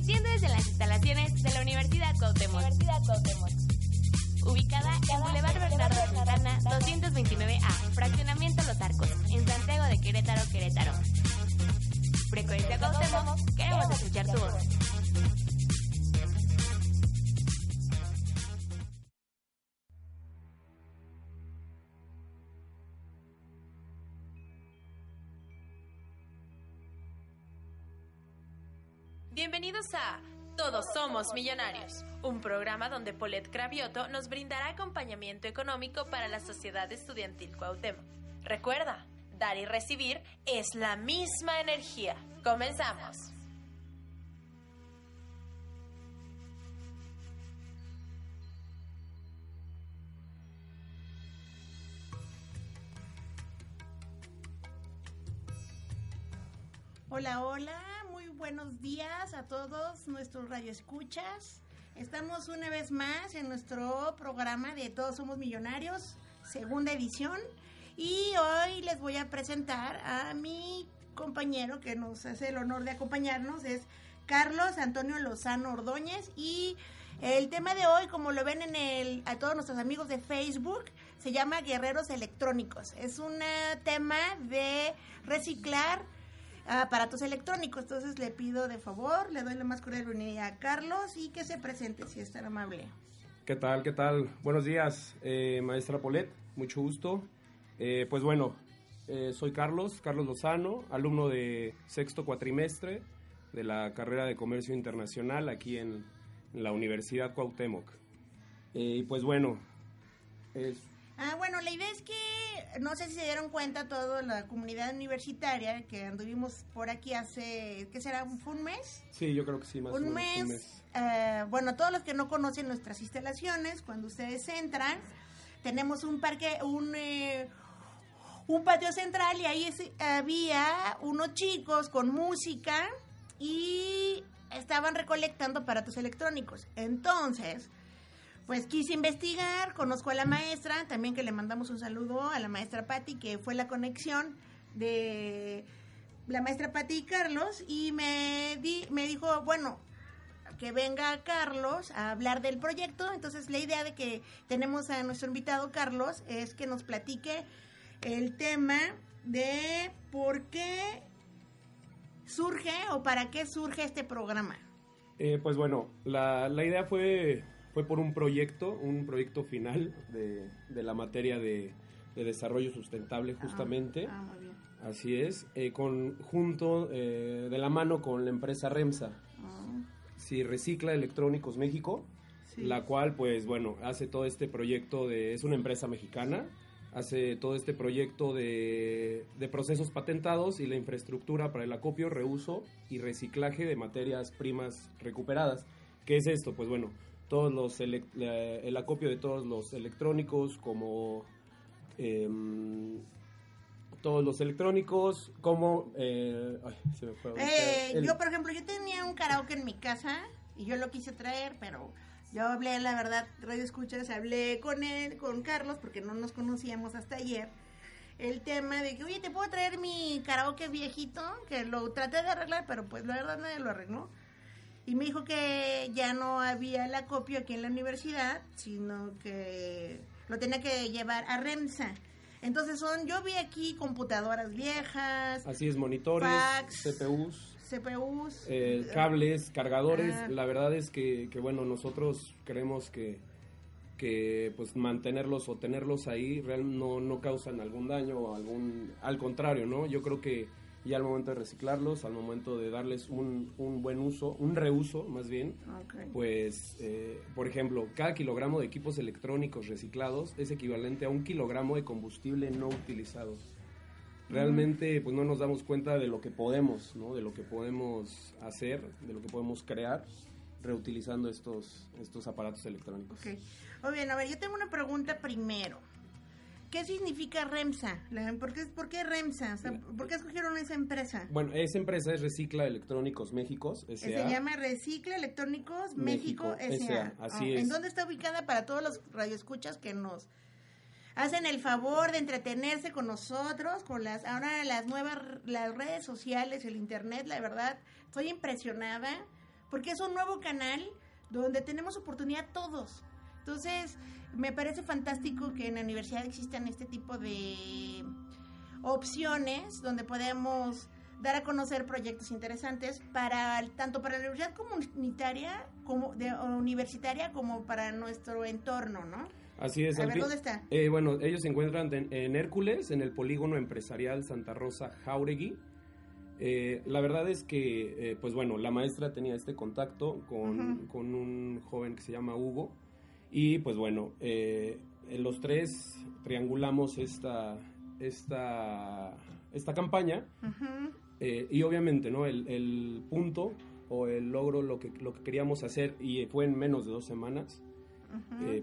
Transmitiendo desde las instalaciones de la Universidad Cuauhtémoc. Ubicada en Boulevard Bernardo Santana, 229A, Fraccionamiento Los Arcos, en Santiago de Querétaro, Querétaro. Frecuencia Cuauhtémoc, queremos escuchar tu voz. Millonarios, un programa donde Polet Cravioto nos brindará acompañamiento económico para la sociedad estudiantil Cuauhtémoc. Recuerda, dar y recibir es la misma energía. Comenzamos. Hola, hola, buenos días a todos nuestros radioescuchas. Estamos una vez más en nuestro programa de Todos Somos Millonarios, segunda edición. Y hoy les voy a presentar a mi compañero que nos hace el honor de acompañarnos, es Carlos Antonio Lozano Ordóñez. Y el tema de hoy, como lo ven en el, a todos nuestros amigos de Facebook, se llama Guerreros Electrónicos. Es un tema de reciclar aparatos electrónicos. Entonces le pido de favor, le doy la más cordial bienvenida a Carlos y que se presente si es tan amable. ¿Qué tal? ¿Qué tal? Buenos días, eh, maestra Polet, mucho gusto. Eh, pues bueno, eh, soy Carlos, Carlos Lozano, alumno de sexto cuatrimestre de la carrera de Comercio Internacional aquí en, en la Universidad Cuauhtémoc. y pues bueno, es Ah, bueno, la idea es que no sé si se dieron cuenta toda la comunidad universitaria que anduvimos por aquí hace, ¿qué será? ¿Fue un mes? Sí, yo creo que sí, más un o menos. Mes, un mes. eh, bueno, todos los que no conocen nuestras instalaciones, cuando ustedes entran, tenemos un parque, un... Eh, un patio central y ahí es, había unos chicos con música y estaban recolectando aparatos electrónicos. Entonces, pues quise investigar, conozco a la maestra, también que le mandamos un saludo a la maestra Patti, que fue la conexión de la maestra Patti y Carlos, y me, di, me dijo, bueno, que venga Carlos a hablar del proyecto. Entonces la idea de que tenemos a nuestro invitado Carlos es que nos platique el tema de por qué surge o para qué surge este programa. Eh, pues bueno, la, la idea fue fue por un proyecto, un proyecto final de, de la materia de, de, desarrollo sustentable justamente. Ah, ah, muy bien. Así es, eh, con, junto eh, de la mano con la empresa REMSA. Ah. Sí, Recicla Electrónicos México, Sí. la cual pues bueno, hace todo este proyecto de, es una empresa mexicana, hace todo este proyecto de, de procesos patentados y la infraestructura para el acopio, reuso y reciclaje de materias primas recuperadas. ¿Qué es esto? Pues bueno, todos los el acopio de todos los electrónicos como em, todos los electrónicos como eh, ay, se me fue Eh, el- Yo, por ejemplo, yo tenía un karaoke en mi casa y yo lo quise traer, pero yo hablé, la verdad, Radio Escuchas, hablé con él, con Carlos, porque no nos conocíamos hasta ayer. El tema de que, oye, ¿te puedo traer mi karaoke viejito? Que lo traté de arreglar, pero pues la verdad nadie lo arregló. Y me dijo que ya no había el acopio aquí en la universidad, sino que lo tenía que llevar a REMSA. Entonces son, yo vi aquí computadoras viejas, así es monitores fax, CPUs CPUs, eh, cables cargadores Ah. la verdad es que, que, bueno nosotros creemos que que pues mantenerlos o tenerlos ahí real no, no causan algún daño o algún al contrario no yo creo que ya al momento de reciclarlos al momento de darles un, un buen uso un reuso más bien Ok. pues, eh, por ejemplo, cada kilogramo de equipos electrónicos reciclados es equivalente a un kilogramo de combustible no utilizado. Realmente, pues no nos damos cuenta de lo que podemos, ¿no? De lo que podemos hacer, de lo que podemos crear reutilizando estos, estos aparatos electrónicos. Ok. Muy bien, a ver, yo tengo una pregunta primero. ¿Qué significa REMSA? La- ¿Por qué, por qué REMSA? O sea, ¿Por qué escogieron esa empresa? Bueno, esa empresa es Recicla Electrónicos México, Se S.A. llama Recicla Electrónicos México, México, S.A. Así Ah, es. ¿En dónde está ubicada para todos los radioescuchas que nos hacen el favor de entretenerse con nosotros, con las ahora las nuevas las redes sociales, el internet, la verdad, estoy impresionada porque es un nuevo canal donde tenemos oportunidad todos. Entonces, me parece fantástico que en la universidad existan este tipo de opciones donde podemos dar a conocer proyectos interesantes para tanto para la universidad comunitaria como de, universitaria como para nuestro entorno, ¿no? Así es. A ver, ¿dónde está? Eh, bueno, ellos se encuentran en, en, Hércules, en el polígono empresarial Santa Rosa Jauregui. Eh, la verdad es que, eh, pues bueno, la maestra tenía este contacto con, con, un joven que se llama Hugo y pues bueno, los tres triangulamos esta, esta, esta campaña y obviamente, ¿no? El, el, punto o el logro, lo que, lo que queríamos hacer y fue en menos de dos semanas,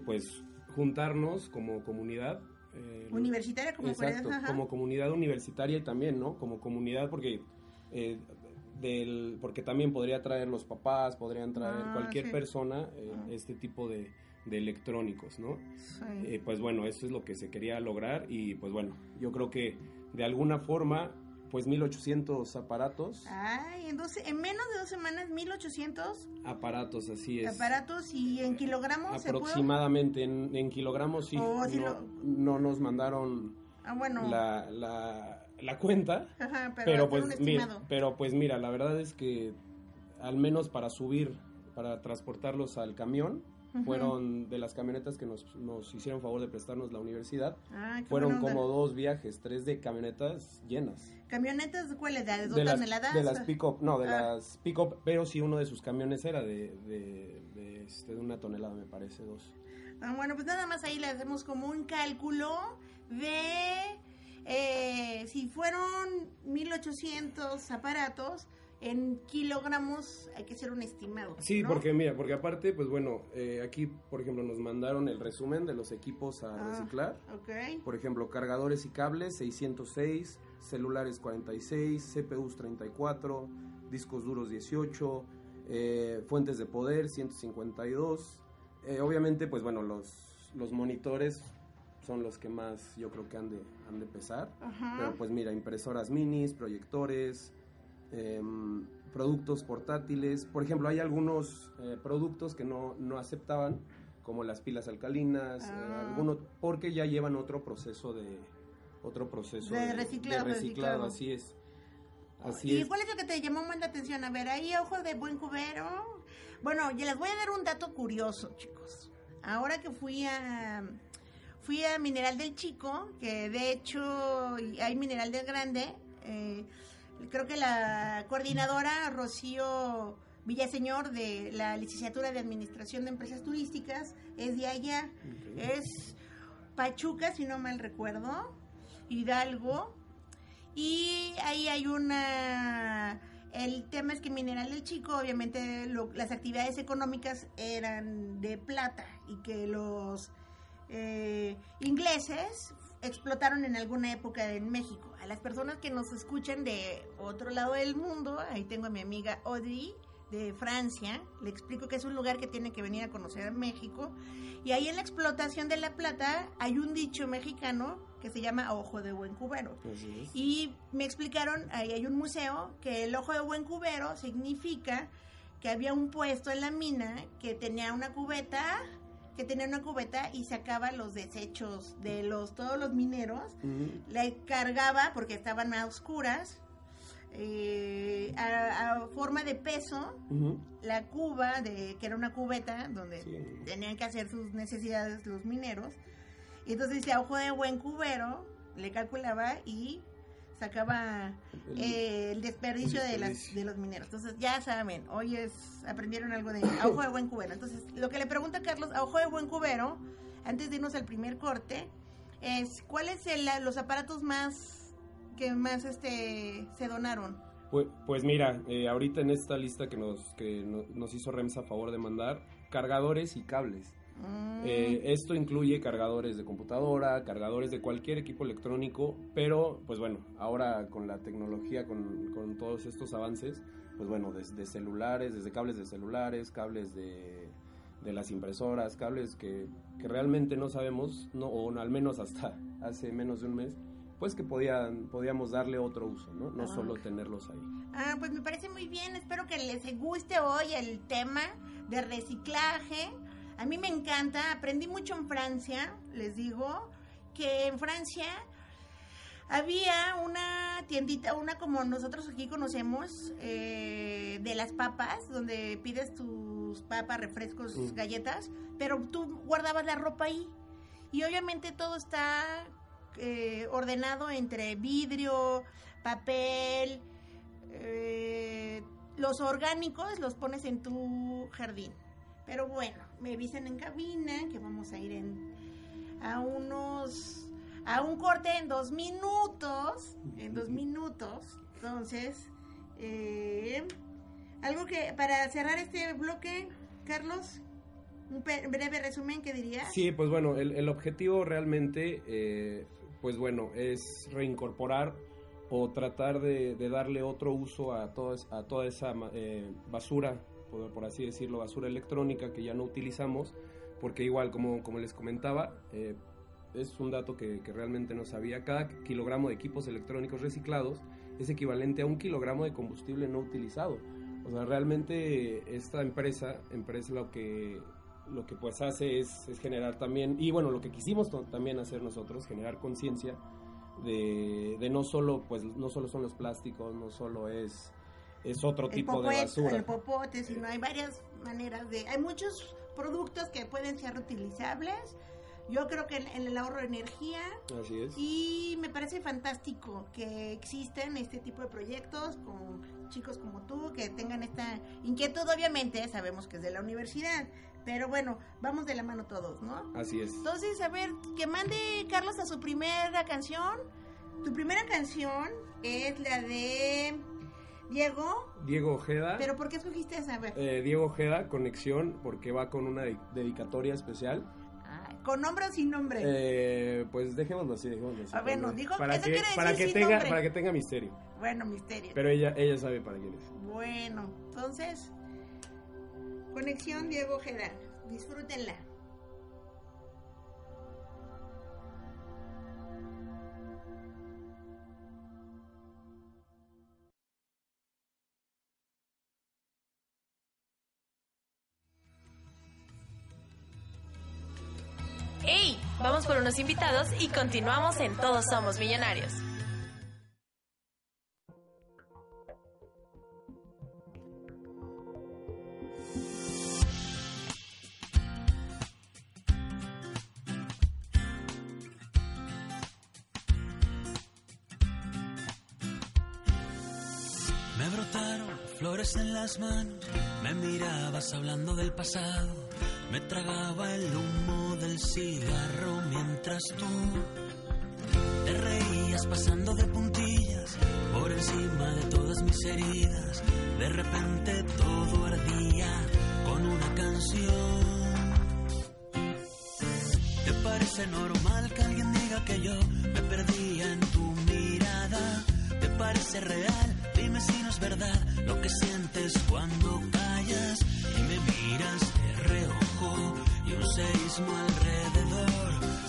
pues juntarnos como comunidad. Eh, universitaria como exacto, como comunidad universitaria y también, ¿no? Como comunidad porque eh, del porque también podría traer los papás, podrían traer Ah, cualquier sí. persona eh, Ah. este tipo de, de electrónicos, ¿no? Sí. Eh, pues bueno, eso es lo que se quería lograr y pues bueno, yo creo que de alguna forma, pues 1800 aparatos, Ay, entonces en menos de dos semanas 1800 aparatos, así es. aparatos y en kilogramos se. Aproximadamente en, en kilogramos, sí. Oh, sí no, lo- no nos mandaron Ah, bueno. la, la, la cuenta, Ajá, pero, pues, mira, pero pues mira, la verdad es que al menos para subir, para transportarlos al camión, Fueron de las camionetas que nos, nos hicieron favor de prestarnos la universidad, Ah, fueron como dos viajes, tres de camionetas llenas. ¿Camionetas cuáles? ¿De dos De las, toneladas? de las pick-up, no, de Ah. las pick-up, pero sí uno de sus camiones era de, de, de, este, de una tonelada, me parece, dos. Ah, bueno, pues nada más ahí le hacemos como un cálculo de eh, si fueron 1800 aparatos en kilogramos, hay que hacer un estimado. Sí, ¿no? porque mira, porque aparte, pues bueno, eh, aquí, por ejemplo, nos mandaron el resumen de los equipos a Ah. reciclar. Ok. Por ejemplo, cargadores y cables 606, celulares 46, CPUs 34, discos duros 18, eh, fuentes de poder 152. Eh, obviamente, pues bueno, los, los monitores son los que más yo creo que han de, han de pesar. Ajá. Pero pues mira, impresoras minis, proyectores, em, productos portátiles. Por ejemplo, hay algunos eh, productos que no, no aceptaban, como las pilas alcalinas, eh, Ah. algunos, porque ya llevan otro proceso de otro proceso De reciclado, de reciclado. así es. Así ¿Y es. cuál es lo que te llamó más la atención? A ver, ahí ojo de buen cubero. Bueno, yo les voy a dar un dato curioso, chicos. Ahora que fui a fui a Mineral del Chico, que de hecho hay Mineral del Grande, eh, creo que la coordinadora Rocío Villaseñor de la licenciatura de Administración de Empresas Turísticas es de allá. Es Pachuca, si no mal recuerdo, Hidalgo. Y ahí hay una... El tema es que Mineral del Chico, obviamente lo- las actividades económicas eran de plata y que los eh, ingleses explotaron en alguna época en México. A las personas que nos escuchan de otro lado del mundo, ahí tengo a mi amiga Audrey de Francia, le explico que es un lugar que tiene que venir a conocer a México. Y ahí en la explotación de la plata hay un dicho mexicano que se llama ojo de buen cubero. Y me explicaron, ahí hay un museo, que el ojo de buen cubero significa que había un puesto en la mina que tenía una cubeta, que tenía una cubeta y sacaba los desechos de los todos los mineros, Ujú. le cargaba porque estaban a oscuras, eh, a, a forma de peso, la cuba de que era una cubeta donde Sí. tenían que hacer sus necesidades los mineros y entonces dice ojo de buen cubero le calculaba y sacaba El- eh, el desperdicio, el de las de los mineros. Entonces ya saben hoy es aprendieron algo de a ojo de buen cubero. Entonces lo que le pregunta Carlos a ojo de buen cubero antes de irnos al primer corte es cuáles son los aparatos más que más este se donaron Pues, pues mira, eh, ahorita en esta lista que nos, que no- nos hizo Rems a favor de mandar, cargadores y cables. Mm, Eh, esto incluye cargadores de computadora, cargadores de cualquier equipo electrónico, pero pues bueno, ahora con la tecnología, con, con todos estos avances, pues bueno, desde celulares, desde cables de celulares, cables de, de las impresoras, cables que, que realmente no sabemos, no, o al menos hasta hace menos de un mes, pues que podían, podíamos darle otro uso, ¿no? No Ah, solo tenerlos ahí. Ah, pues me parece muy bien. Espero que les guste hoy el tema de reciclaje. A mí me encanta. Aprendí mucho en Francia, les digo, que en Francia había una tiendita, una como nosotros aquí conocemos, eh, de las papas, donde pides tus papas, refrescos, galletas, pero tú guardabas la ropa ahí. Y obviamente todo está eh, ordenado entre vidrio, papel, eh, los orgánicos los pones en tu jardín. Pero bueno, me avisan en cabina que vamos a ir en, a unos a un corte en dos minutos, en dos minutos. Entonces, eh, algo que para cerrar este bloque, Carlos, un breve resumen, ¿qué dirías? Sí, pues bueno, el, el objetivo realmente, eh, pues bueno, es reincorporar o tratar de, de darle otro uso a, todo a toda esa eh, basura, por, por así decirlo, basura electrónica que ya no utilizamos, porque igual, como, como les comentaba, eh, es un dato que, que realmente no sabía, cada kilogramo de equipos electrónicos reciclados es equivalente a un kilogramo de combustible no utilizado. O sea, realmente esta empresa, empresa lo que lo que pues hace es, es generar también, y bueno, lo que quisimos también hacer nosotros, generar conciencia de, de no solo, pues no solo son los plásticos, no solo es, es otro el tipo de basura. el popote, sino hay varias maneras de... Hay muchos productos que pueden ser reutilizables. Yo creo que en, en el ahorro de energía Así es. y me parece fantástico que existen este tipo de proyectos con chicos como tú que tengan esta inquietud. Obviamente sabemos que es de la universidad, pero bueno, vamos de la mano todos, ¿no? Así es. Entonces, a ver, que mande Carlos a su primera canción. Tu primera canción es la de Diego, Diego Ojeda. pero ¿por qué escogiste esa? A ver, eh, Diego Ojeda, conexión, porque va con una de- dedicatoria especial. ah, con nombre o sin nombre. Eh, pues dejémoslo así, dejémoslo así. Ah, bueno, para- dijo- para eso que, quiere para que sin tenga, nombre. para que tenga misterio. bueno, misterio. Pero ella, ella sabe para quién es. Bueno, entonces, conexión Diego Ojeda. Disfrútenla. Por unos invitados y continuamos en Todos Somos Millonarios. Me brotaron flores en las manos, me mirabas hablando del pasado, me tragaba el humo del cigarro tú te reías pasando de puntillas por encima de todas mis heridas. De repente todo ardía con una canción. ¿Te parece normal que alguien diga que yo me perdía en tu mirada? ¿Te parece real? Dime si no es verdad lo que sientes cuando callas y me miras de reojo y un seísmo alrededor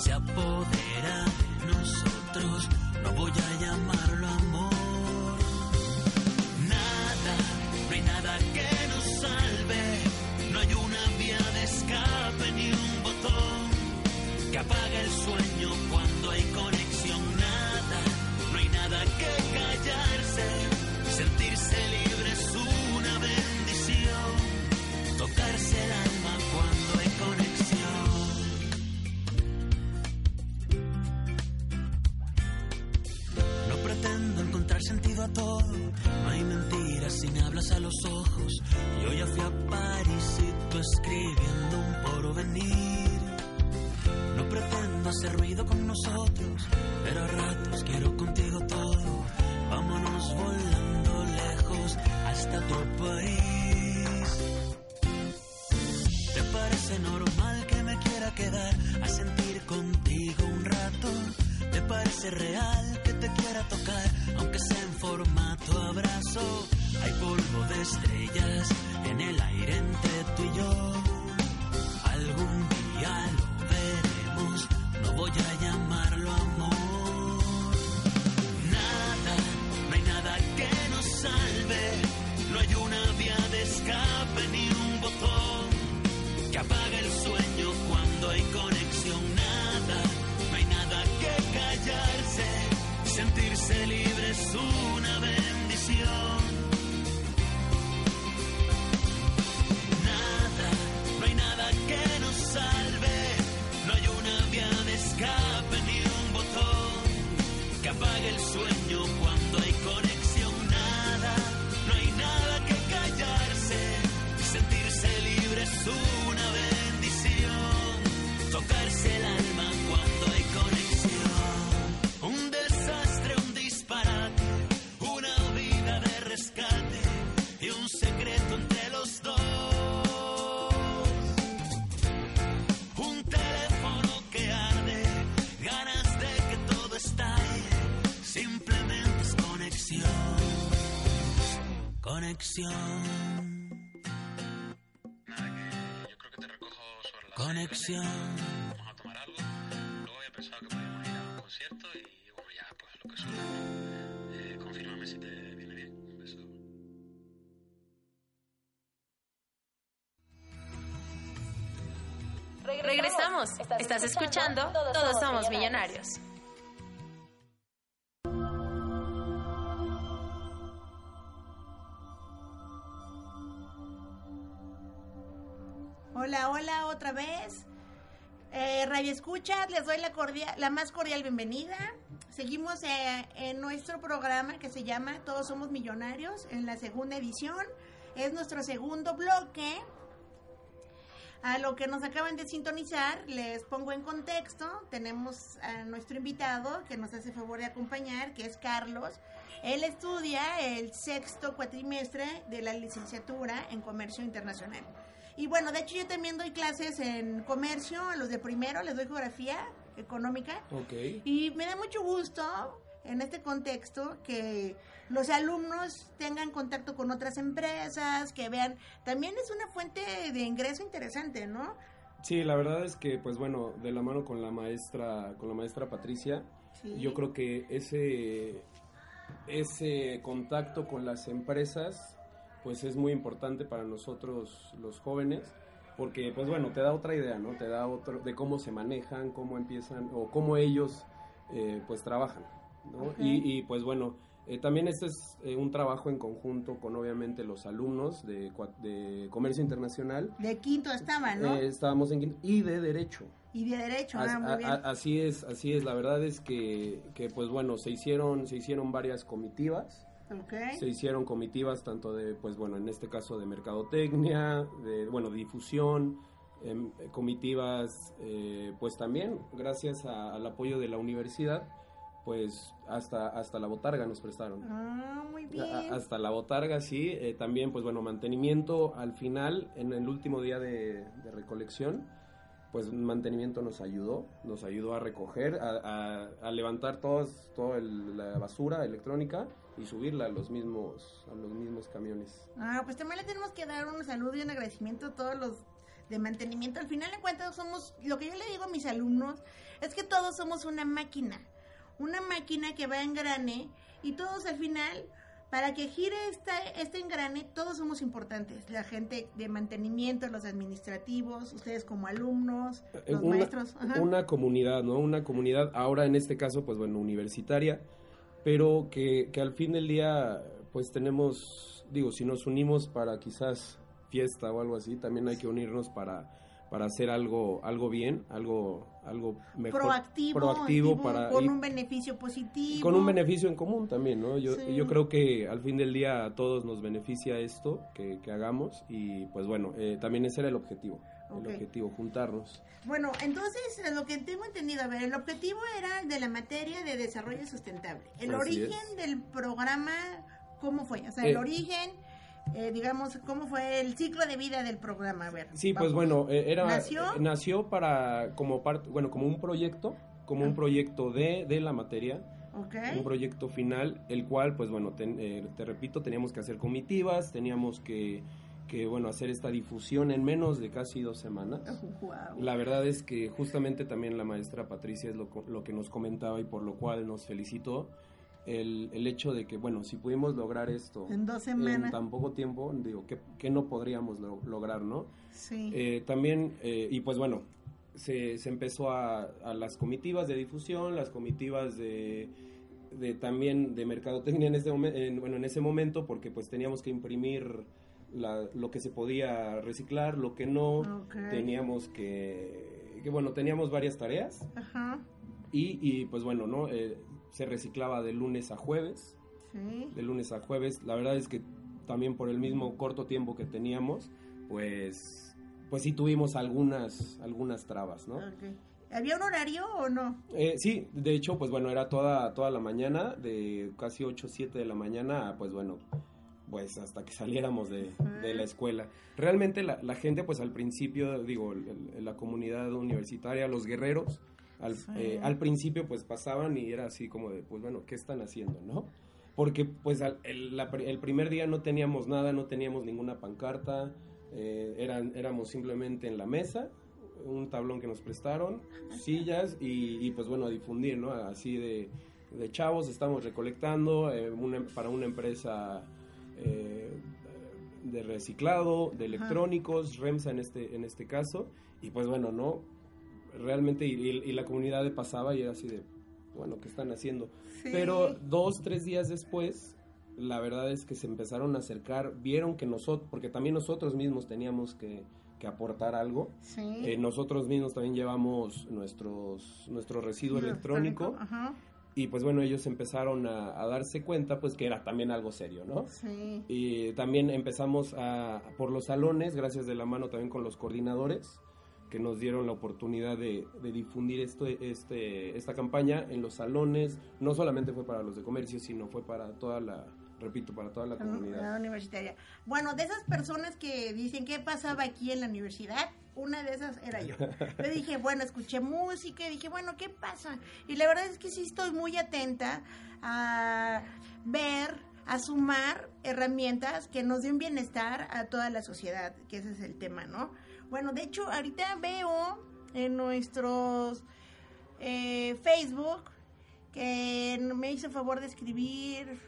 se apodera de nosotros. No voy a llamarlo amor. Conexión. Nada, que yo creo que te recojo sobre la Conexión. Vamos a tomar algo. Luego había pensado que podíamos ir a un concierto y bueno, ya pues lo que surja. Eh, confírmame si te viene bien. Un beso. Regresamos. Estás escuchando Todos Somos Millonarios. Hola, hola, otra vez. Eh, Radio Escucha, les doy la, cordial, la más cordial bienvenida. Seguimos eh, en nuestro programa que se llama Todos Somos Millonarios, en la segunda edición. Es nuestro segundo bloque. A lo que nos acaban de sintonizar, les pongo en contexto. Tenemos a nuestro invitado que nos hace favor de acompañar, que es Carlos. Él estudia el sexto cuatrimestre de la licenciatura en Comercio Internacional. Y bueno, de hecho yo también doy clases en comercio a los de primero, les doy geografía económica. Ok. Y me da mucho gusto en este contexto que los alumnos tengan contacto con otras empresas, que vean, también es una fuente de ingreso interesante, ¿no? Sí, la verdad es que, pues bueno, de la mano con la maestra, con la maestra Patricia, Sí. yo creo que ese, ese contacto con las empresas, pues es muy importante para nosotros los jóvenes, porque, pues bueno, te da otra idea, ¿no? Te da otro de cómo se manejan, cómo empiezan o cómo ellos, eh, pues trabajan, ¿no? Y, y, pues bueno, eh, también este es eh, un trabajo en conjunto con obviamente los alumnos de, de comercio internacional. De quinto estaba, ¿no? Estábamos en quinto y de derecho. y de derecho, As- ah, muy a- bien. a- así es, así es. La verdad es que, que, pues bueno, se hicieron, se hicieron varias comitivas. Ok. Se hicieron comitivas tanto de, pues bueno, en este caso de mercadotecnia, de, bueno, difusión, em, comitivas, eh, pues también, gracias a- al apoyo de la universidad, pues hasta, hasta la botarga nos prestaron. Ah, muy bien. A- Hasta la botarga, sí. eh, también, pues bueno, mantenimiento al final, en el último día de, de recolección, pues mantenimiento nos ayudó, nos ayudó a recoger, a, a- a levantar todos, toda la basura electrónica y subirla a los mismos, a los mismos camiones. Ah, pues también le tenemos que dar un saludo y un agradecimiento a todos los de mantenimiento. Al final de cuentas somos, lo que yo le digo a mis alumnos, es que todos somos una máquina, una máquina que va en grane y todos al final, para que gire esta, este engrane, todos somos importantes. La gente de mantenimiento, los administrativos, ustedes como alumnos, Eh, los una, maestros. Ajá. una comunidad, ¿no? Una comunidad, ahora en este caso, pues bueno, universitaria, pero que, que al fin del día, pues tenemos, digo, si nos unimos para quizás fiesta o algo así, también hay que unirnos para, para hacer algo, algo bien, algo, algo mejor. proactivo, proactivo activo, para con y- un beneficio positivo. con un beneficio en común también, ¿no? Yo, Sí. yo creo que al fin del día a todos nos beneficia esto que, que hagamos y pues bueno, eh, también ese era el objetivo, el objetivo, juntarnos. Bueno, entonces eh, lo que tengo entendido, a ver, el objetivo era de la materia de desarrollo sustentable. El Así origen es. del programa, ¿cómo fue? O sea, Eh, el origen, eh, digamos, ¿cómo fue el ciclo de vida del programa? A ver. Sí, pues bueno, eh, era ¿Nació? eh, nació para como parte, bueno, como un proyecto, como un proyecto de, de la materia, un proyecto final, el cual, pues bueno, ten- eh, te repito, teníamos que hacer comitivas, teníamos que, que, bueno, hacer esta difusión en menos de casi dos semanas. Guau. La verdad es que justamente también la maestra Patricia es lo, lo que nos comentaba y por lo cual nos felicitó. El, el hecho de que, bueno, si pudimos lograr esto En dos en semanas. tan poco tiempo, digo, ¿qué, qué no podríamos lo- lograr, no? Sí. Eh, también, eh, y pues bueno, se, se empezó a, a las comitivas de difusión, las comitivas de, de también de mercadotecnia en ese, en- bueno, en ese momento, porque pues teníamos que imprimir la- lo que se podía reciclar, lo que no, teníamos que, que, bueno, teníamos varias tareas Ajá. y, y, pues bueno, ¿no? Eh, se reciclaba de lunes a jueves, Sí. de lunes a jueves. La verdad es que también por el mismo corto tiempo que teníamos, pues, pues sí tuvimos algunas, algunas trabas, ¿no? ¿Había un horario o no? Eh, sí, de hecho, pues bueno, era toda, toda la mañana, de casi 8 o 7 de la mañana, pues bueno, pues hasta que saliéramos de, de la escuela. Realmente la, la gente, pues al principio, digo, el- el- la comunidad universitaria, los guerreros, al, Sí. eh, al principio pues pasaban y era así como de, pues bueno, ¿qué están haciendo, no? porque pues al- el, la el primer día no teníamos nada, no teníamos ninguna pancarta, eh, eran, éramos simplemente en la mesa, un tablón que nos prestaron, sillas y, y, pues bueno, a difundir, ¿no? Así de, de chavos, estamos recolectando eh, una- para una empresa eh, de reciclado, de electrónicos, REMSA en este, en este caso, y pues bueno, ¿no? Realmente, y, y- y la comunidad de pasaba y era así de, bueno, ¿qué están haciendo? Sí. Pero dos, tres días después, la verdad es que se empezaron a acercar, vieron que nosotros, porque también nosotros mismos teníamos que, que aportar algo. Sí. Eh, nosotros mismos también llevamos nuestros, nuestro residuo electrónico Ajá. y pues bueno, ellos empezaron a, a darse cuenta pues que era también algo serio, ¿no? Sí. Y también empezamos a, por los salones, gracias de la mano también con los coordinadores, que nos dieron la oportunidad de, de difundir esto, este, esta campaña en los salones. No solamente fue para los de comercio, sino fue para toda la, repito, para toda la La comunidad. universitaria. Bueno, de esas personas que dicen qué pasaba aquí en la universidad, una de esas era yo. Yo dije, bueno, escuché música y dije, bueno, ¿qué pasa? Y la verdad es que sí estoy muy atenta a ver, a sumar herramientas que nos den bienestar a toda la sociedad, que ese es el tema, ¿no? Bueno, de hecho, ahorita veo en nuestros eh, Facebook que me hizo favor de escribir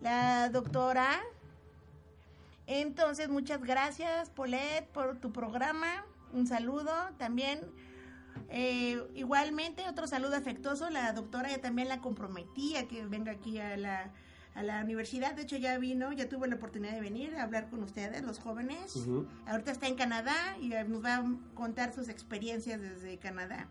la doctora. Entonces, muchas gracias, Polet, por tu programa. Un saludo también. eh, igualmente, otro saludo afectuoso. La doctora ya también la comprometí a que venga aquí a la, a la universidad. De hecho, ya vino, ya tuve la oportunidad de venir a hablar con ustedes, los jóvenes. Ahorita está en Canadá y eh, nos va a contar sus experiencias desde Canadá.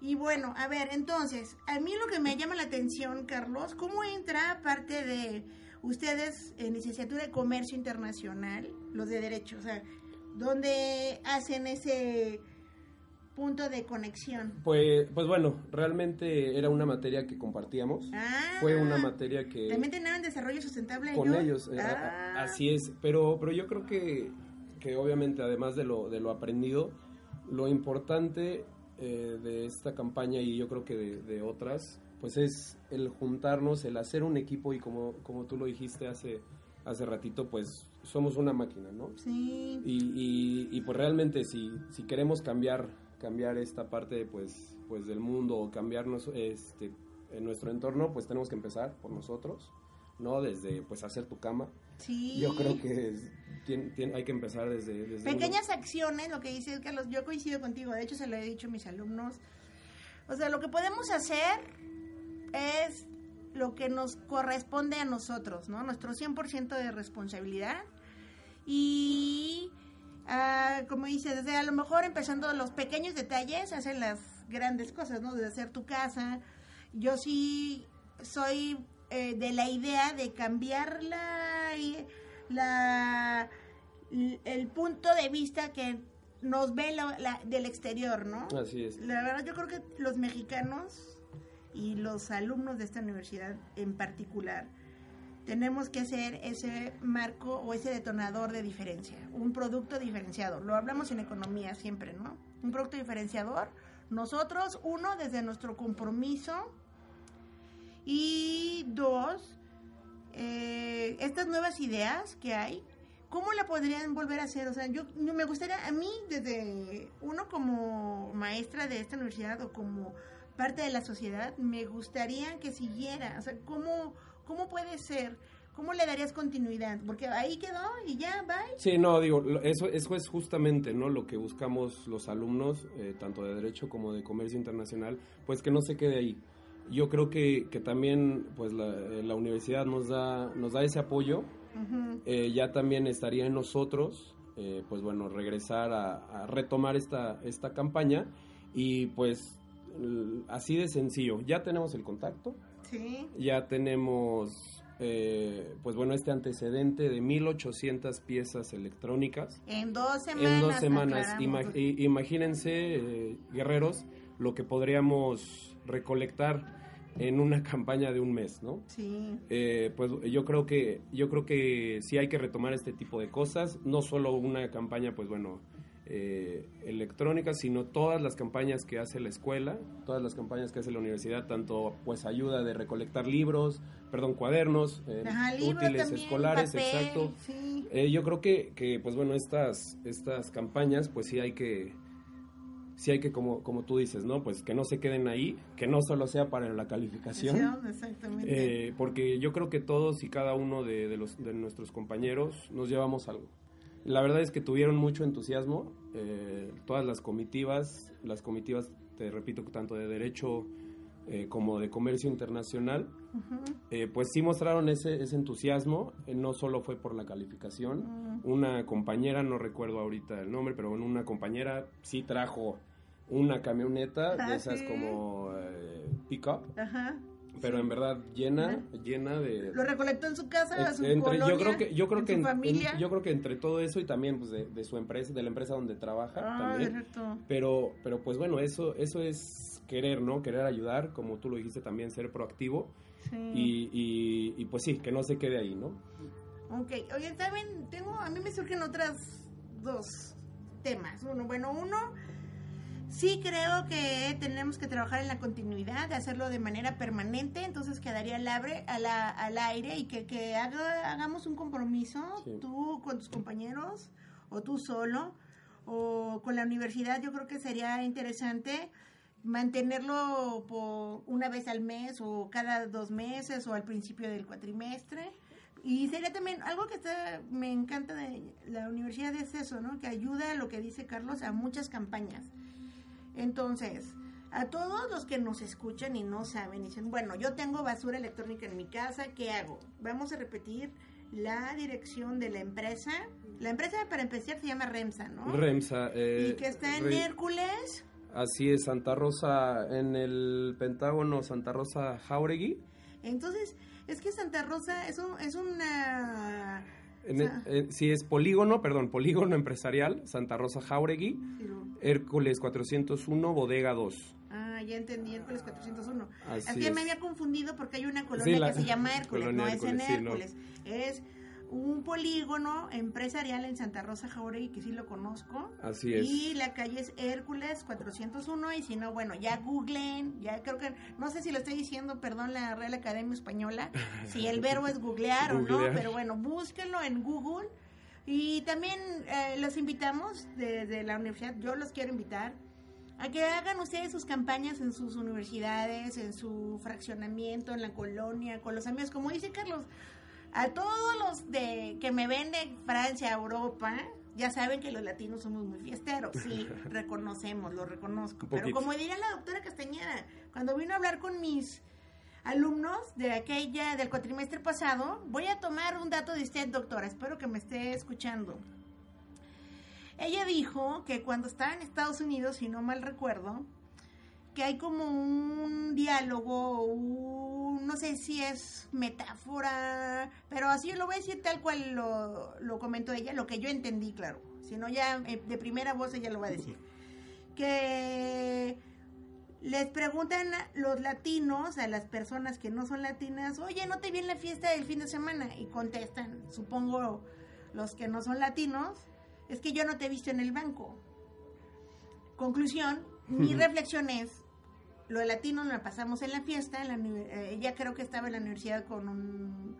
Y bueno, a ver, entonces, a mí lo que me llama la atención, Carlos, ¿cómo entra aparte de ustedes en licenciatura de comercio internacional, los de derecho? O sea, ¿dónde hacen ese punto de conexión? Pues, pues bueno, realmente era una materia que compartíamos. Ah, Fue una materia que... También tenían desarrollo sustentable con ellos? ellos, eh, Ah. así es, pero, pero yo creo que, que obviamente además de lo, de lo aprendido, lo importante eh, de esta campaña y yo creo que de, de otras, pues es el juntarnos, el hacer un equipo y como, como tú lo dijiste hace, hace ratito, pues somos una máquina, ¿no? Sí. Y, y, y, pues realmente si, si queremos cambiar cambiar esta parte pues pues del mundo o cambiarnos este en nuestro entorno pues tenemos que empezar por nosotros no desde pues hacer tu cama Sí. yo creo que es- tien- tien- hay que empezar desde, desde uno. Pequeñas acciones, lo que dice Carlos, yo coincido contigo, de hecho se lo he dicho a mis alumnos. O sea, lo que podemos hacer es lo que nos corresponde a nosotros, ¿no? Nuestro 100% de responsabilidad. Y, ah, como dices, desde a lo mejor empezando los pequeños detalles, hacen las grandes cosas, ¿no? Desde hacer tu casa. Yo sí soy eh, de la idea de cambiar la, la el punto de vista que nos ve la- la- del exterior, ¿no? así es La verdad yo creo que los mexicanos y los alumnos de esta universidad en particular tenemos que hacer ese marco o ese detonador de diferencia, un producto diferenciado. Lo hablamos en economía siempre, ¿no? Un producto diferenciador. Nosotros, uno, desde nuestro compromiso y dos, eh, estas nuevas ideas que hay, ¿cómo la podrían volver a hacer? O sea, yo, me gustaría, a mí, desde uno como maestra de esta universidad o como parte de la sociedad, me gustaría que siguiera. O sea, ¿cómo, cómo puede ser? ¿Cómo le darías continuidad? Porque ahí quedó y ya, bye. Sí, no, digo, eso, eso es justamente ¿no? lo que buscamos los alumnos, eh, tanto de Derecho como de Comercio Internacional, pues que no se quede ahí. Yo creo que, que también pues la, eh, la universidad nos da, nos da ese apoyo, Ujú. eh, ya también estaría en nosotros, eh, pues bueno, regresar a, a retomar esta, esta campaña y pues así de sencillo, ya tenemos el contacto, Sí. ya tenemos, eh, pues bueno, este antecedente de 1800 piezas electrónicas. En dos semanas. En dos imagínense, eh, guerreros, lo que podríamos recolectar en una campaña de un mes, ¿no? Sí. Eh, pues yo creo que yo creo que sí hay que retomar este tipo de cosas, no solo una campaña, pues bueno, eh, electrónicas, sino todas las campañas que hace la escuela, todas las campañas que hace la universidad, tanto pues ayuda de recolectar libros, perdón, cuadernos, eh, Ajá, útiles también, escolares, papel, exacto. sí. Eh, yo creo que, que, pues bueno, estas, estas campañas, pues sí hay que, sí hay que, como, como tú dices, ¿no? Pues que no se queden ahí, que no solo sea para la calificación. Exactamente. Eh, porque yo creo que todos y cada uno de, de los, de nuestros compañeros nos llevamos algo. La verdad es que tuvieron mucho entusiasmo, eh, todas las comitivas, las comitivas, te repito, tanto de derecho eh, como de comercio internacional, eh, pues sí mostraron ese, ese entusiasmo, no solo fue por la calificación, una compañera, no recuerdo ahorita el nombre, pero bueno, una compañera sí trajo una camioneta Ah, de esas sí. como pick-up, Ajá. Pero en verdad llena, llena de... Lo recolectó en su casa, a su entre- colonia, yo creo que yo creo en que en- en- yo creo que entre todo eso y también pues de, de su empresa de la empresa donde trabaja Ah, también correcto. pero pero pues bueno eso eso es querer no querer ayudar como tú lo dijiste también ser proactivo Sí. y, y, y, pues sí que no se quede ahí no Ok, oye, ¿saben? Tengo, a mí me surgen otras dos temas. Uno, bueno, uno, sí creo que tenemos que trabajar en la continuidad, de hacerlo de manera permanente, entonces quedaría al, abre, a la- al aire y que, que haga- hagamos un compromiso, Sí. tú con tus compañeros o tú solo o con la universidad, yo creo que sería interesante mantenerlo por una vez al mes o cada dos meses o al principio del cuatrimestre. Y sería también algo que está, me encanta de la universidad es eso, ¿no? Que ayuda a lo que dice Carlos a muchas campañas. Entonces, a todos los que nos escuchan y no saben, dicen, bueno, yo tengo basura electrónica en mi casa, ¿qué hago? Vamos a repetir la dirección de la empresa. La empresa para empezar se llama Remsa, ¿no? Remsa eh, y que está en Re- Hércules. así es Santa Rosa en el Pentágono Santa Rosa Jauregui Entonces, es que Santa Rosa es, un, es una... en el- Ah. eh, sí es polígono perdón polígono empresarial Santa Rosa Jauregui Hércules 401 bodega 2 Ah, ya entendí, Hércules 401. Así Así es. me había confundido porque hay una colonia Sí, la- que se llama Hércules, no es en Hércules, sí, no. Hércules. Es un polígono empresarial en Santa Rosa Jauregui, que sí lo conozco. Así es. Y la calle es Hércules 401 y si no, bueno, ya googlen, ya creo que, no sé si lo estoy diciendo, perdón, la Real Academia Española, si el verbo es googlear o no, pero bueno, búsquenlo en Google. Y también eh, los invitamos desde la universidad, yo los quiero invitar a que hagan ustedes sus campañas en sus universidades, en su fraccionamiento, en la colonia, con los amigos, como dice Carlos, a todos los de que me ven de Francia, Europa, ya saben que los latinos somos muy fiesteros, sí, reconocemos, lo reconozco. Pero como diría la doctora Castañeda, cuando vino a hablar con mis alumnos de aquella, del cuatrimestre pasado, voy a tomar un dato de usted, doctora, espero que me esté escuchando. Ella dijo que cuando estaba en Estados Unidos, si no mal recuerdo, que hay como un diálogo, un- no sé si es metáfora, pero así lo voy a decir tal cual lo, lo comentó ella, lo que yo entendí, claro. Si no, ya eh, de primera voz ella lo va a decir. Que les preguntan a los latinos, a las personas que no son latinas, oye, ¿no te vi en la fiesta del fin de semana? Y contestan, supongo los que no son latinos, es que yo no te he visto en el banco. Conclusión, mi reflexión es, lo de latino nos la pasamos en la fiesta, en la eh, ella creo que estaba en la universidad con un,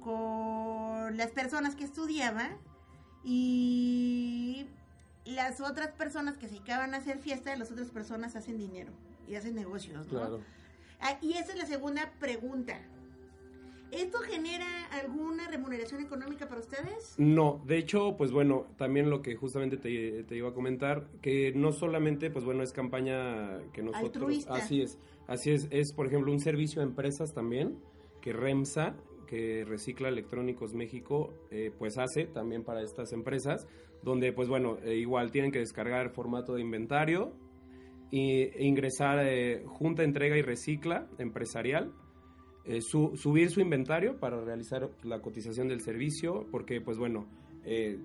con las personas que estudiaba y las otras personas que se dedicaban a hacer fiesta, las otras personas hacen dinero y hacen negocios, ¿no? claro Ah, y esa es la segunda pregunta. ¿Esto genera alguna remuneración económica para ustedes? No, de hecho, pues bueno, también lo que justamente te, te iba a comentar, que no solamente, pues bueno, es campaña que nosotros... Altruista. Así es, así es, es por ejemplo un servicio a empresas también, que REMSA, que Recicla Electrónicos México, eh, pues hace también para estas empresas, donde pues bueno, eh, igual tienen que descargar formato de inventario y- e ingresar eh, Junta Entrega y Recicla Empresarial, eh, su- subir su inventario para realizar la cotización del servicio, porque pues bueno, eh,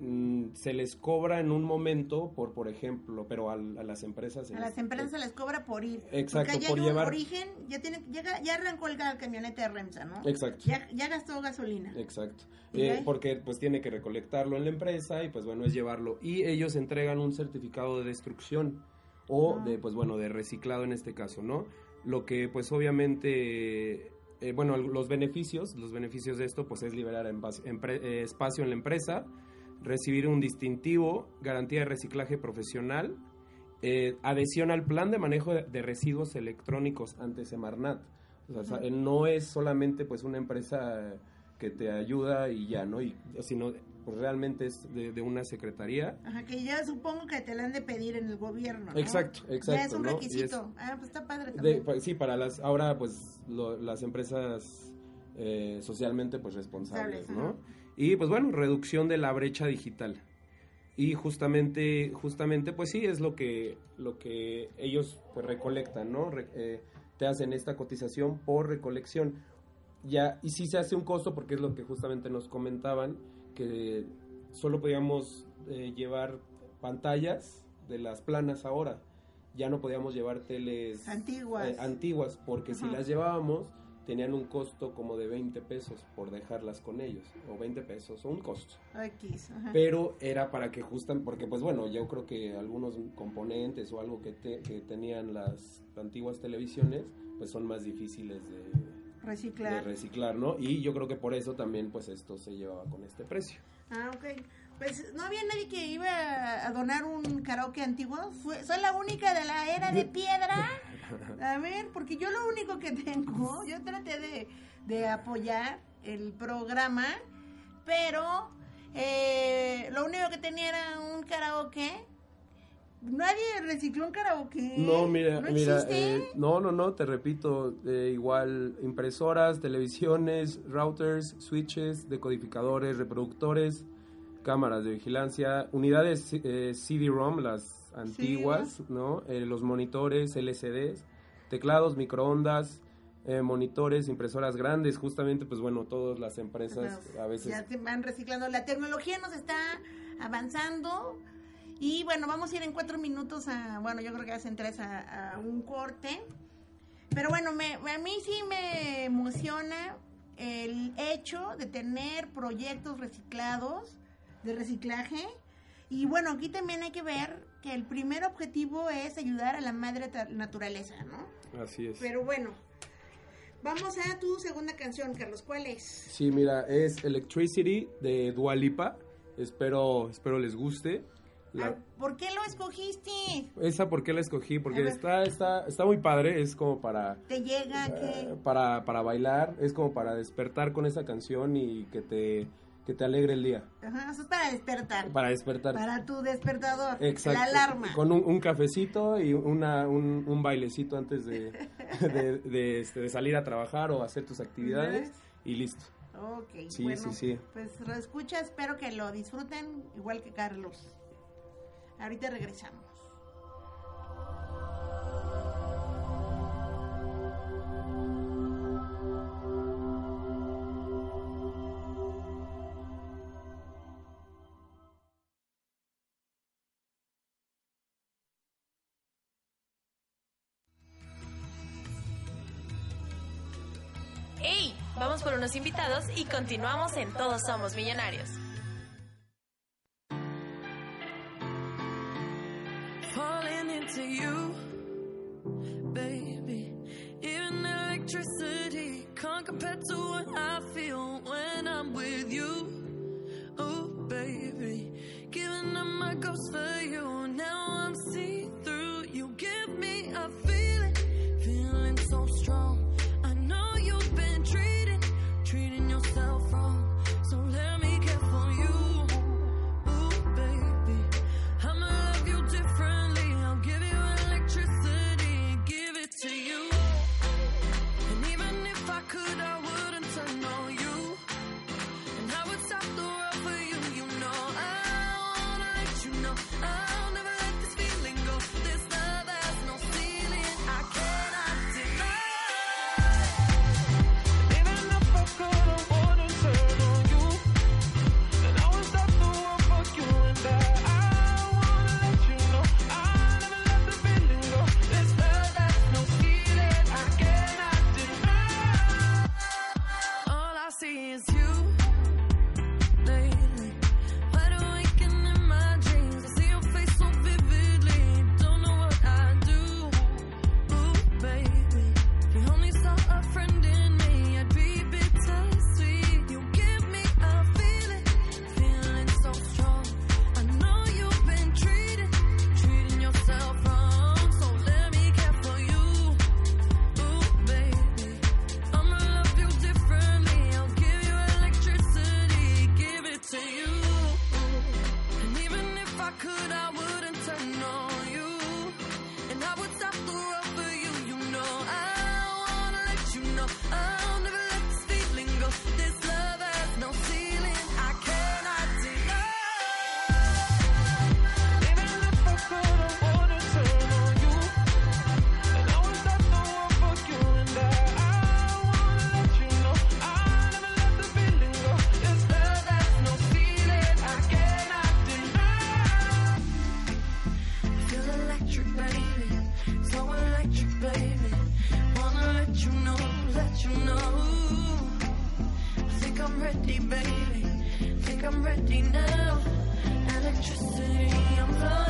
mm, se les cobra en un momento por, por ejemplo, pero al- a, las empresas... A las empresas se les cobra por ir. Exacto, Porque allá por llevar- origen, ya, tiene, ya, ya arrancó el camioneta de Remsa, ¿no? Exacto. Ya, ya gastó gasolina. Exacto. ¿Y Eh, porque pues tiene que recolectarlo en la empresa y pues bueno, es llevarlo. Y ellos entregan un certificado de destrucción o Ah. de pues bueno, de reciclado en este caso, ¿no? Lo que pues obviamente, eh, bueno, los beneficios, los beneficios de esto pues es liberar eh, espacio en la empresa, recibir un distintivo, garantía de reciclaje profesional, eh, adhesión al plan de manejo de, residuos electrónicos ante Semarnat. O sea, no es solamente pues una empresa que te ayuda y ya, ¿no? Y, sino pues, realmente es de, de una secretaría. Ajá, que ya supongo que te la han de pedir en el gobierno, ¿no? Exacto, exacto. Ya es un ¿no? Y es- requisito. Ah, pues está padre de- también. pues, sí, para las, ahora pues lo- las empresas eh, socialmente pues responsables, Responsables, ¿no? ajá. Y pues bueno, reducción de la brecha digital. Y justamente, justamente pues sí, es lo que, lo que ellos pues recolectan, ¿no? Re- eh, te hacen esta cotización por recolección. Ya, y sí se hace un costo porque es lo que justamente nos comentaban, que solo podíamos eh, llevar pantallas de las planas ahora. Ya no podíamos llevar teles Antiguas. eh, antiguas, porque si Ajá. las llevábamos tenían un costo como de 20 pesos por dejarlas con ellos, o 20 pesos, o un costo. X, ajá. Pero era para que justan, porque pues bueno, yo creo que algunos componentes o algo que, te- que tenían las antiguas televisiones, pues son más difíciles de, de Reciclar. reciclar, ¿no? Y yo creo que por eso también pues esto se llevaba con este precio. Ah, ok. Pues no había nadie que iba a donar un karaoke antiguo. Fue, soy la única de la era de piedra. A ver, porque yo lo único que tengo, yo traté de, de apoyar el programa, pero eh, lo único que tenía era un karaoke. Nadie recicló un karaoke. No, mira, ¿No mira, eh, no, no, no, te repito, eh, igual impresoras, televisiones, routers, switches, decodificadores, reproductores, cámaras de vigilancia, unidades eh, CD-ROM, las antiguas, ¿no? Eh, los monitores, LCDs, teclados, microondas, eh, monitores, impresoras grandes, justamente, pues bueno, todas las empresas Ajá, a veces... Ya se van reciclando. La tecnología nos está avanzando. Y bueno, vamos a ir en cuatro minutos a. Bueno, yo creo que hacen tres a, a un corte. Pero bueno, me, a mí sí me emociona el hecho de tener proyectos reciclados, de reciclaje. Y bueno, aquí también hay que ver que el primer objetivo es ayudar a la madre naturaleza, ¿no? Así es. Pero bueno, vamos a tu segunda canción, Carlos. ¿Cuál es? Sí, mira, es Electricity de Dua Lipa. Espero, espero les guste. La- ¿Por qué lo escogiste? esa, ¿por qué la escogí? Porque está, está, está muy padre. Es como para, ¿Te llega que para, para bailar. Es como para despertar con esa canción y que te, que te alegre el día. Ajá, eso es para despertar. Para despertar. Para tu despertador. Exacto. La alarma. Con un, un cafecito y una, un, un bailecito antes de, de, de, este, de salir a trabajar o hacer tus actividades. Y listo. Ok, Sí, bueno, sí, sí. pues lo escucha, espero que lo disfruten igual que Carlos. Ahorita regresamos. ¡Ey! Vamos por unos invitados y continuamos en Todos Somos Millonarios. Electric, baby. So electric, baby. Wanna let you know, let you know. I think I'm ready, baby. Think I'm ready now. Electricity, I'm flying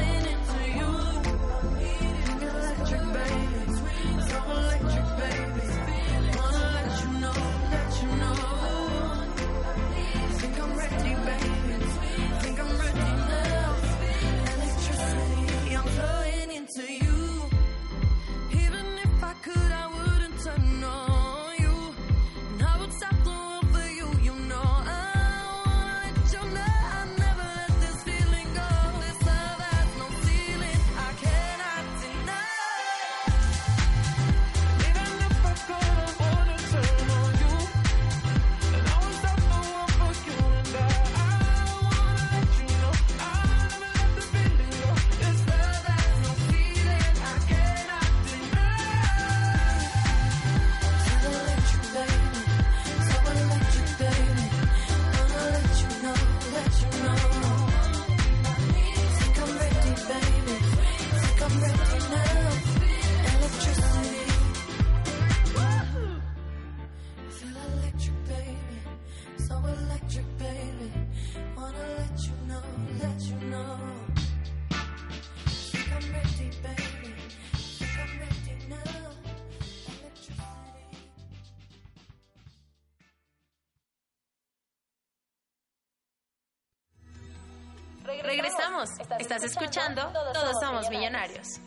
Regresamos. Estás escuchando Todos Somos Millonarios.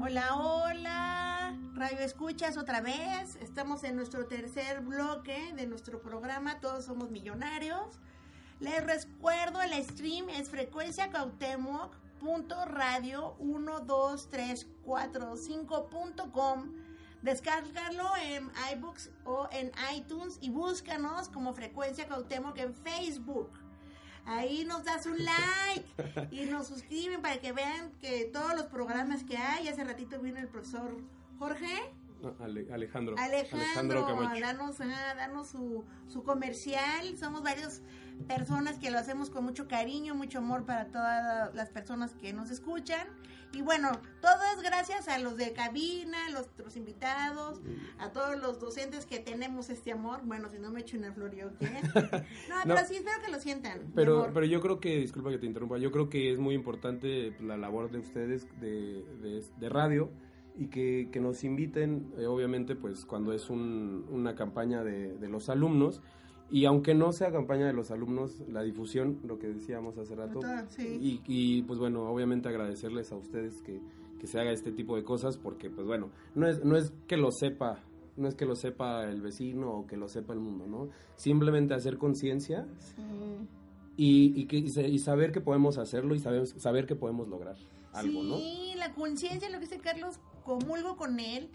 Hola, hola, Radio Escuchas otra vez. Estamos en nuestro tercer bloque de nuestro programa Todos Somos Millonarios. Les recuerdo, el stream es frecuencia radio 12345.com. Descargarlo en iBooks o en iTunes y búscanos como Frecuencia Cuauhtémoc en Facebook. Ahí nos das un like y nos suscriben para que vean que todos los programas que hay. Hace ratito vino el profesor Jorge. No, Ale- Alejandro. Alejandro, Camacho. danos, ah, danos su, su comercial. Somos varias personas que lo hacemos con mucho cariño, mucho amor para todas las personas que nos escuchan. Y bueno, todo es gracias a los de cabina, a los invitados, a todos los docentes que tenemos este amor. Bueno, si no me echo una flor yo, ¿qué? No, No. pero sí espero que lo sientan. Pero, pero yo creo que, disculpa que te interrumpa, yo creo que es muy importante la labor de ustedes de, de, de radio y que, que nos inviten, eh, obviamente, pues cuando es un- una campaña de, de los alumnos. Y aunque no sea campaña de los alumnos, la difusión, lo que decíamos hace rato, sí. y, y, pues bueno, obviamente agradecerles a ustedes que, que se haga este tipo de cosas, porque pues bueno, no es, no es que lo sepa, no es que lo sepa el vecino o que lo sepa el mundo, ¿no? Simplemente hacer conciencia Sí. y, y, que, y, sa- y saber que podemos hacerlo y saber, saber que podemos lograr algo, ¿no? Sí, la conciencia, lo que dice Carlos, comulgo con él.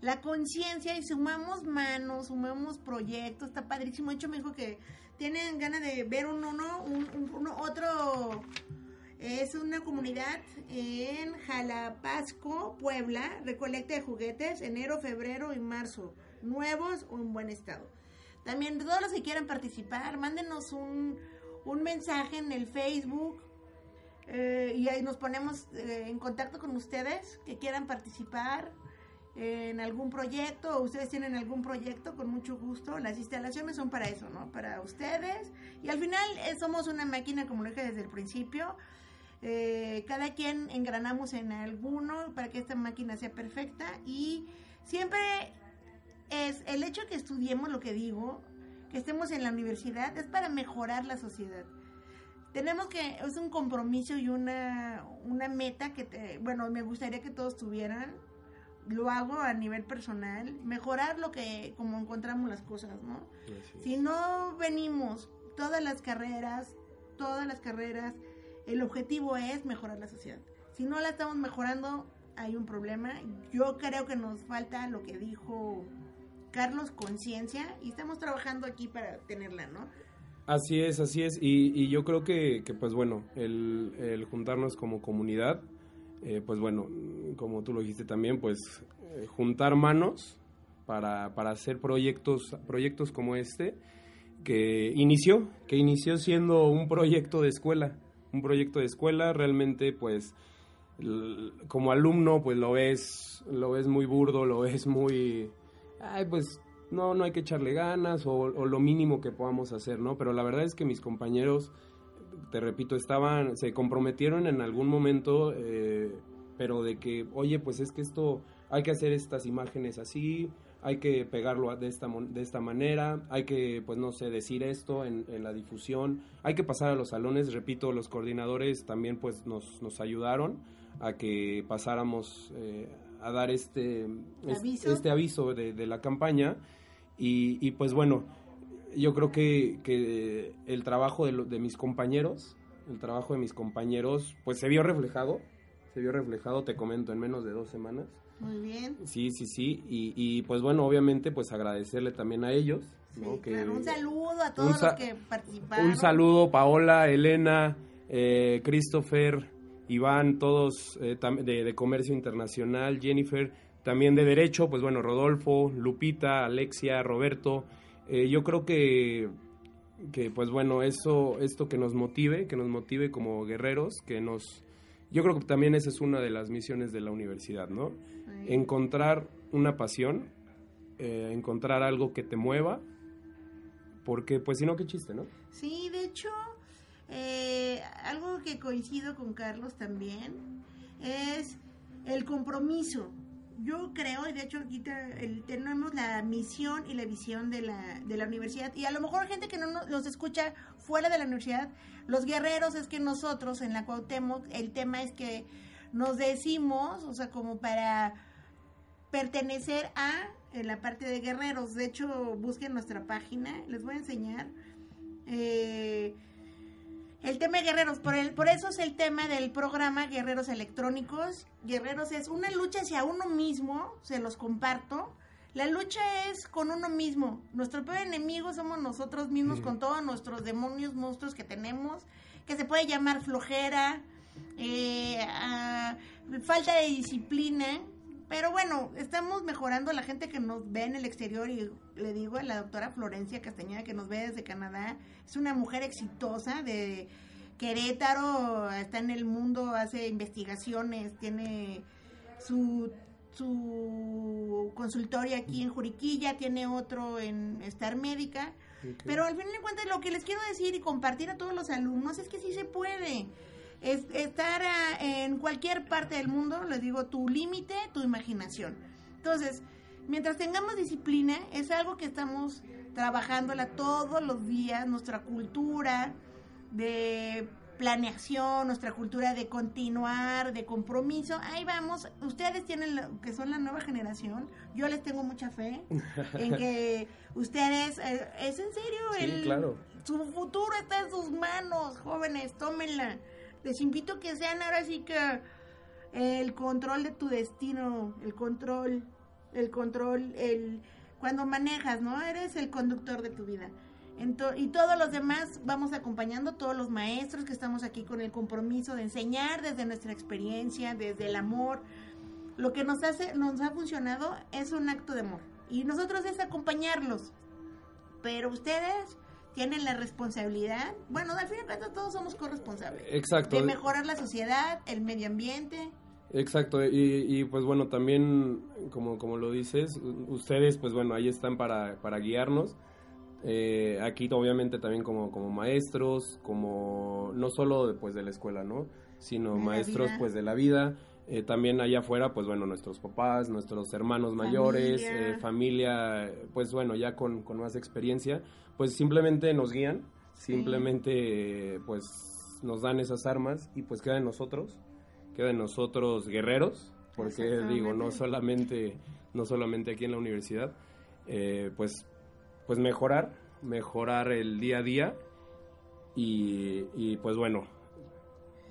La conciencia y sumamos manos, sumamos proyectos, está padrísimo. De hecho, me dijo que tienen ganas de ver un uno, un, un- uno- otro. Es una comunidad en Jalapasco, Puebla, recolecta de juguetes enero, febrero y marzo, nuevos o en buen estado. También todos los que quieran participar, mándenos un, un mensaje en el Facebook eh, y ahí nos ponemos eh, en contacto con ustedes que quieran participar en algún proyecto o ustedes tienen algún proyecto con mucho gusto. Las instalaciones son para eso, ¿no? Para ustedes. Y al final eh, somos una máquina, como lo dije desde el principio. Eh, cada quien engranamos en alguno para que esta máquina sea perfecta y siempre es el hecho que estudiemos lo que digo, que estemos en la universidad, es para mejorar la sociedad. Tenemos que, es un compromiso y una, una meta que, te, bueno, me gustaría que todos tuvieran, lo hago a nivel personal, mejorar lo que, como encontramos las cosas, ¿no? Si no venimos todas las carreras, todas las carreras, el objetivo es mejorar la sociedad. Si no la estamos mejorando, hay un problema. Yo creo que nos falta lo que dijo Carlos, conciencia, y estamos trabajando aquí para tenerla, ¿no? Así es, así es. Y, y yo creo que, pues bueno, el, juntarnos como comunidad, eh, pues bueno, como tú lo dijiste también, pues eh, juntar manos para, para hacer proyectos, proyectos como este, que inició, que inició siendo un proyecto de escuela, un proyecto de escuela, realmente pues como alumno pues lo ves, lo ves muy burdo, lo ves muy, ay pues no, no hay que echarle ganas o, o lo mínimo que podamos hacer, ¿no? Pero la verdad es que mis compañeros, te repito, estaban, se comprometieron en algún momento, eh, pero de que, oye, pues es que esto, hay que hacer estas imágenes así, hay que pegarlo de esta, de esta manera, hay que, pues no sé, decir esto en, en la difusión, hay que pasar a los salones, repito, los coordinadores también pues nos, nos ayudaron a que pasáramos eh, a dar este, es- Aviso. este aviso de, de la campaña y, y, pues bueno, yo creo que, que el trabajo de, lo- de mis compañeros, el trabajo de mis compañeros, pues se vio reflejado, se vio reflejado, te comento, en menos de dos semanas. Muy bien. Sí, sí, sí, y, y pues bueno, obviamente pues agradecerle también a ellos, Sí, ¿no? Que- claro. Un saludo a todos los que participaron. un saludo, Paola, Elena, eh, Christopher, Iván, todos eh, de, de Comercio Internacional, Jennifer, también de Derecho, pues bueno, Rodolfo, Lupita, Alexia, Roberto. Eh, yo creo que, que, pues bueno, eso, esto que nos motive, que nos motive como guerreros, que nos... Yo creo que también esa es una de las misiones de la universidad, ¿no? Encontrar una pasión, eh, encontrar algo que te mueva, porque pues si no, qué chiste, ¿no? Sí, de hecho, eh, algo que coincido con Carlos también es el compromiso. Yo creo, y de hecho aquí el- tenemos la misión y la visión de la, de la universidad, y a lo mejor gente que no nos, los escucha fuera de la universidad, los guerreros es que nosotros en la Cuauhtémoc, el tema es que nos decimos, o sea, como para pertenecer a la parte de guerreros. De hecho, busquen nuestra página, les voy a enseñar. Eh, el tema de guerreros, por, el, por eso es el tema del programa Guerreros Electrónicos. Guerreros es una lucha hacia uno mismo, se los comparto. La lucha es con uno mismo. Nuestro peor enemigo somos nosotros mismos con todos nuestros demonios, monstruos que tenemos, que se puede llamar flojera, eh, ah, falta de disciplina. Pero bueno, estamos mejorando la gente que nos ve en el exterior y le digo a la doctora Florencia Castañeda que nos ve desde Canadá, es una mujer exitosa de Querétaro, está en el mundo, hace investigaciones, tiene su, su consultorio aquí en Juriquilla, tiene otro en Star Médica. Pero al final de cuentas lo que les quiero decir y compartir a todos los alumnos es que sí se puede. Es, estar ah, en cualquier parte del mundo, les digo, tu límite, tu imaginación. Entonces, mientras tengamos disciplina, es algo que estamos trabajándola todos los días, nuestra cultura de planeación, nuestra cultura de continuar, de compromiso. Ahí vamos, ustedes tienen lo que son la nueva generación. Yo les tengo mucha fe en que ustedes, eh, es en serio, Sí, el, claro. su futuro está en sus manos, jóvenes, tómenla. Les invito que sean ahora sí que el control de tu destino, el control, el control, el cuando manejas, ¿no? Eres el conductor de tu vida. Y todos los demás vamos acompañando, todos los maestros que estamos aquí con el compromiso de enseñar desde nuestra experiencia, desde el amor. Lo que nos hace, nos ha funcionado es un acto de amor. Y nosotros es acompañarlos. Pero ustedes tienen la responsabilidad, bueno, al fin y al cabo todos somos corresponsables. Exacto. De mejorar la sociedad, el medio ambiente. Exacto, y, y, pues bueno, también, como, como lo dices, ustedes, pues bueno, ahí están para, para guiarnos. Eh, aquí obviamente también como, como maestros, como no solo de, pues, de la escuela, ¿no? Sino De maestros vida. pues de la vida. Eh, también allá afuera, pues bueno, nuestros papás, nuestros hermanos mayores, Familia. eh, familia, pues bueno, ya con, con más experiencia, pues simplemente nos guían, simplemente pues nos dan esas armas y pues queda en nosotros, queda en nosotros guerreros, porque digo, no solamente, no solamente aquí en la universidad, eh, pues, pues mejorar, mejorar el día a día y, y pues bueno,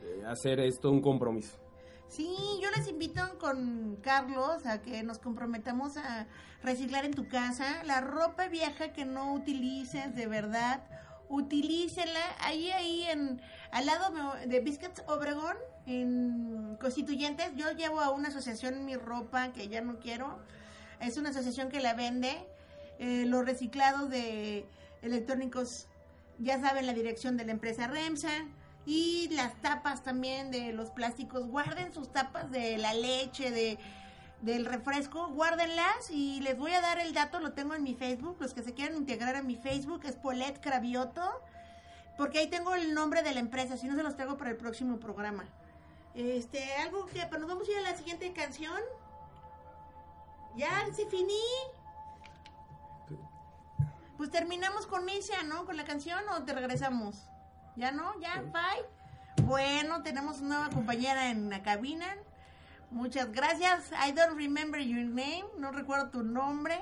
eh, hacer esto un compromiso. Sí, yo les invito con Carlos a que nos comprometamos a reciclar en tu casa la ropa vieja que no utilices de verdad. Utilícela ahí, ahí, en, al lado de Biscuits Obregón, en Constituyentes. Yo llevo a una asociación mi ropa que ya no quiero. Es una asociación que la vende. Eh, los reciclados de electrónicos, ya saben, la dirección de la empresa Remsa y las tapas también de los plásticos. Guarden sus tapas de la leche, de del refresco, guárdenlas y les voy a dar el dato, lo tengo en mi Facebook, los que se quieran integrar a mi Facebook es Polet Cravioto, porque ahí tengo el nombre de la empresa, si no se los traigo para el próximo programa. Este, algo que, pues nos vamos a ir a la siguiente canción. Ya, se finí. Pues terminamos con Misia, ¿no? Con la canción o te regresamos. ¿Ya no? ¿Ya? Bye. Bueno, tenemos una nueva compañera en la cabina. Muchas gracias. I don't remember your name. No recuerdo tu nombre.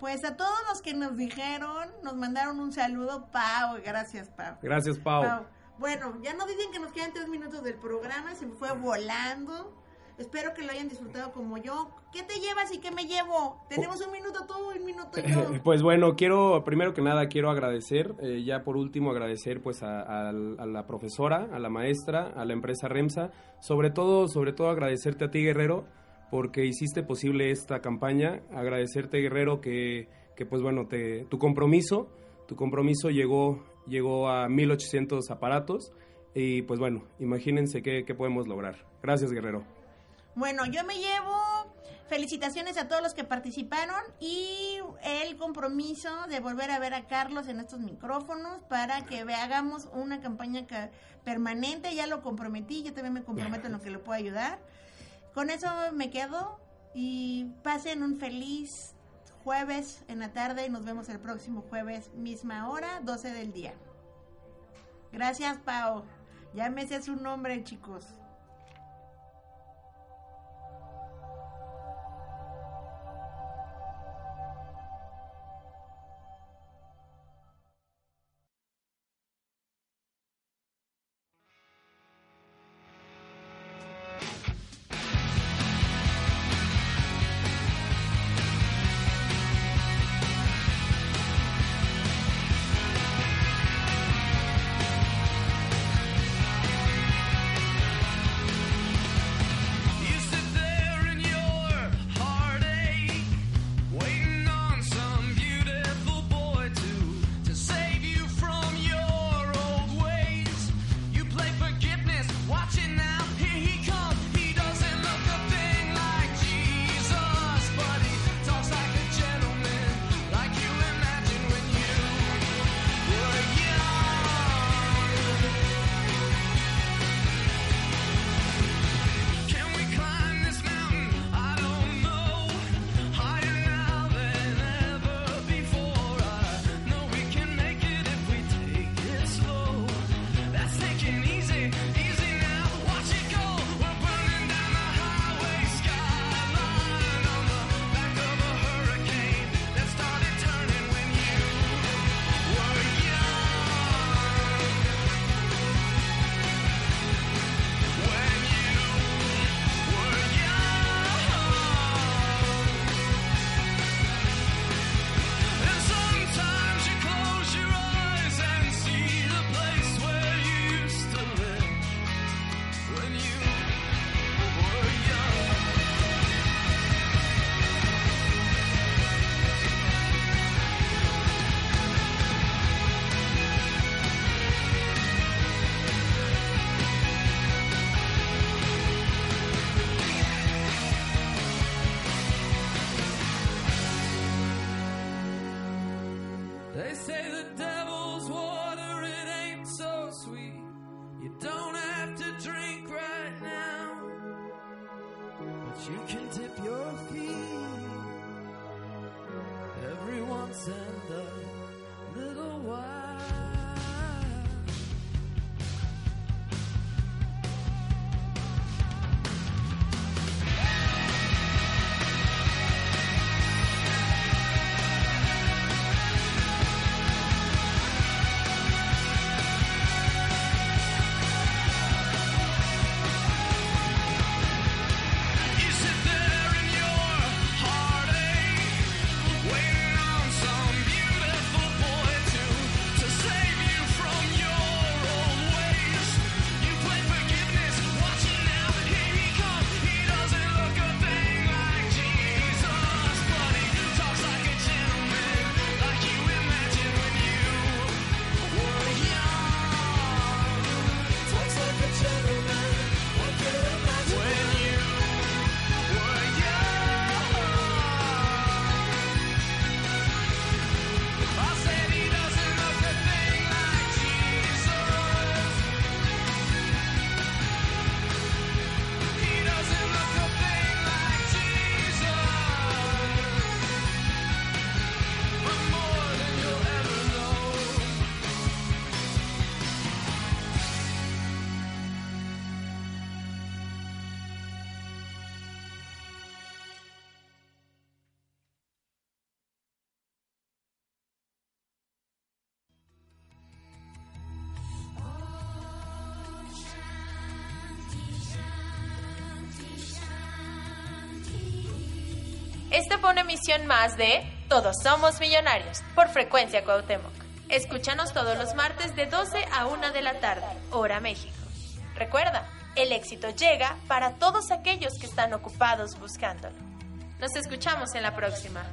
Pues a todos los que nos dijeron, nos mandaron un saludo. Pau, gracias, Pau. Gracias, Pau. Pau. Bueno, ya no dicen que nos quedan tres minutos del programa. Se me fue volando. Espero que lo hayan disfrutado como yo. ¿Qué te llevas y qué me llevo? Tenemos un minuto tú, un minuto yo. Pues bueno, quiero, primero que nada, quiero agradecer, eh, ya por último agradecer pues a, a- la profesora, a la maestra, a la empresa Remsa, sobre todo, sobre todo agradecerte a ti, Guerrero, porque hiciste posible esta campaña, agradecerte, Guerrero, que, que pues bueno, te, tu compromiso, tu compromiso llegó, llegó a 1800 aparatos, y pues bueno, imagínense qué, qué podemos lograr. Gracias, Guerrero. Bueno, yo me llevo felicitaciones a todos los que participaron y el compromiso de volver a ver a Carlos en estos micrófonos para que hagamos una campaña ca- permanente. Ya lo comprometí, yo también me comprometo en lo que le puedo ayudar. Con eso me quedo y pasen un feliz jueves en la tarde y nos vemos el próximo jueves, misma hora, 12 del día. Gracias, Pau. Llámese su nombre, chicos. Una emisión más de Todos Somos Millonarios por Frecuencia Cuauhtémoc. Escúchanos todos los martes de 12 a 1 de la tarde, hora México. Recuerda, el éxito llega para todos aquellos que están ocupados buscándolo. Nos escuchamos en la próxima.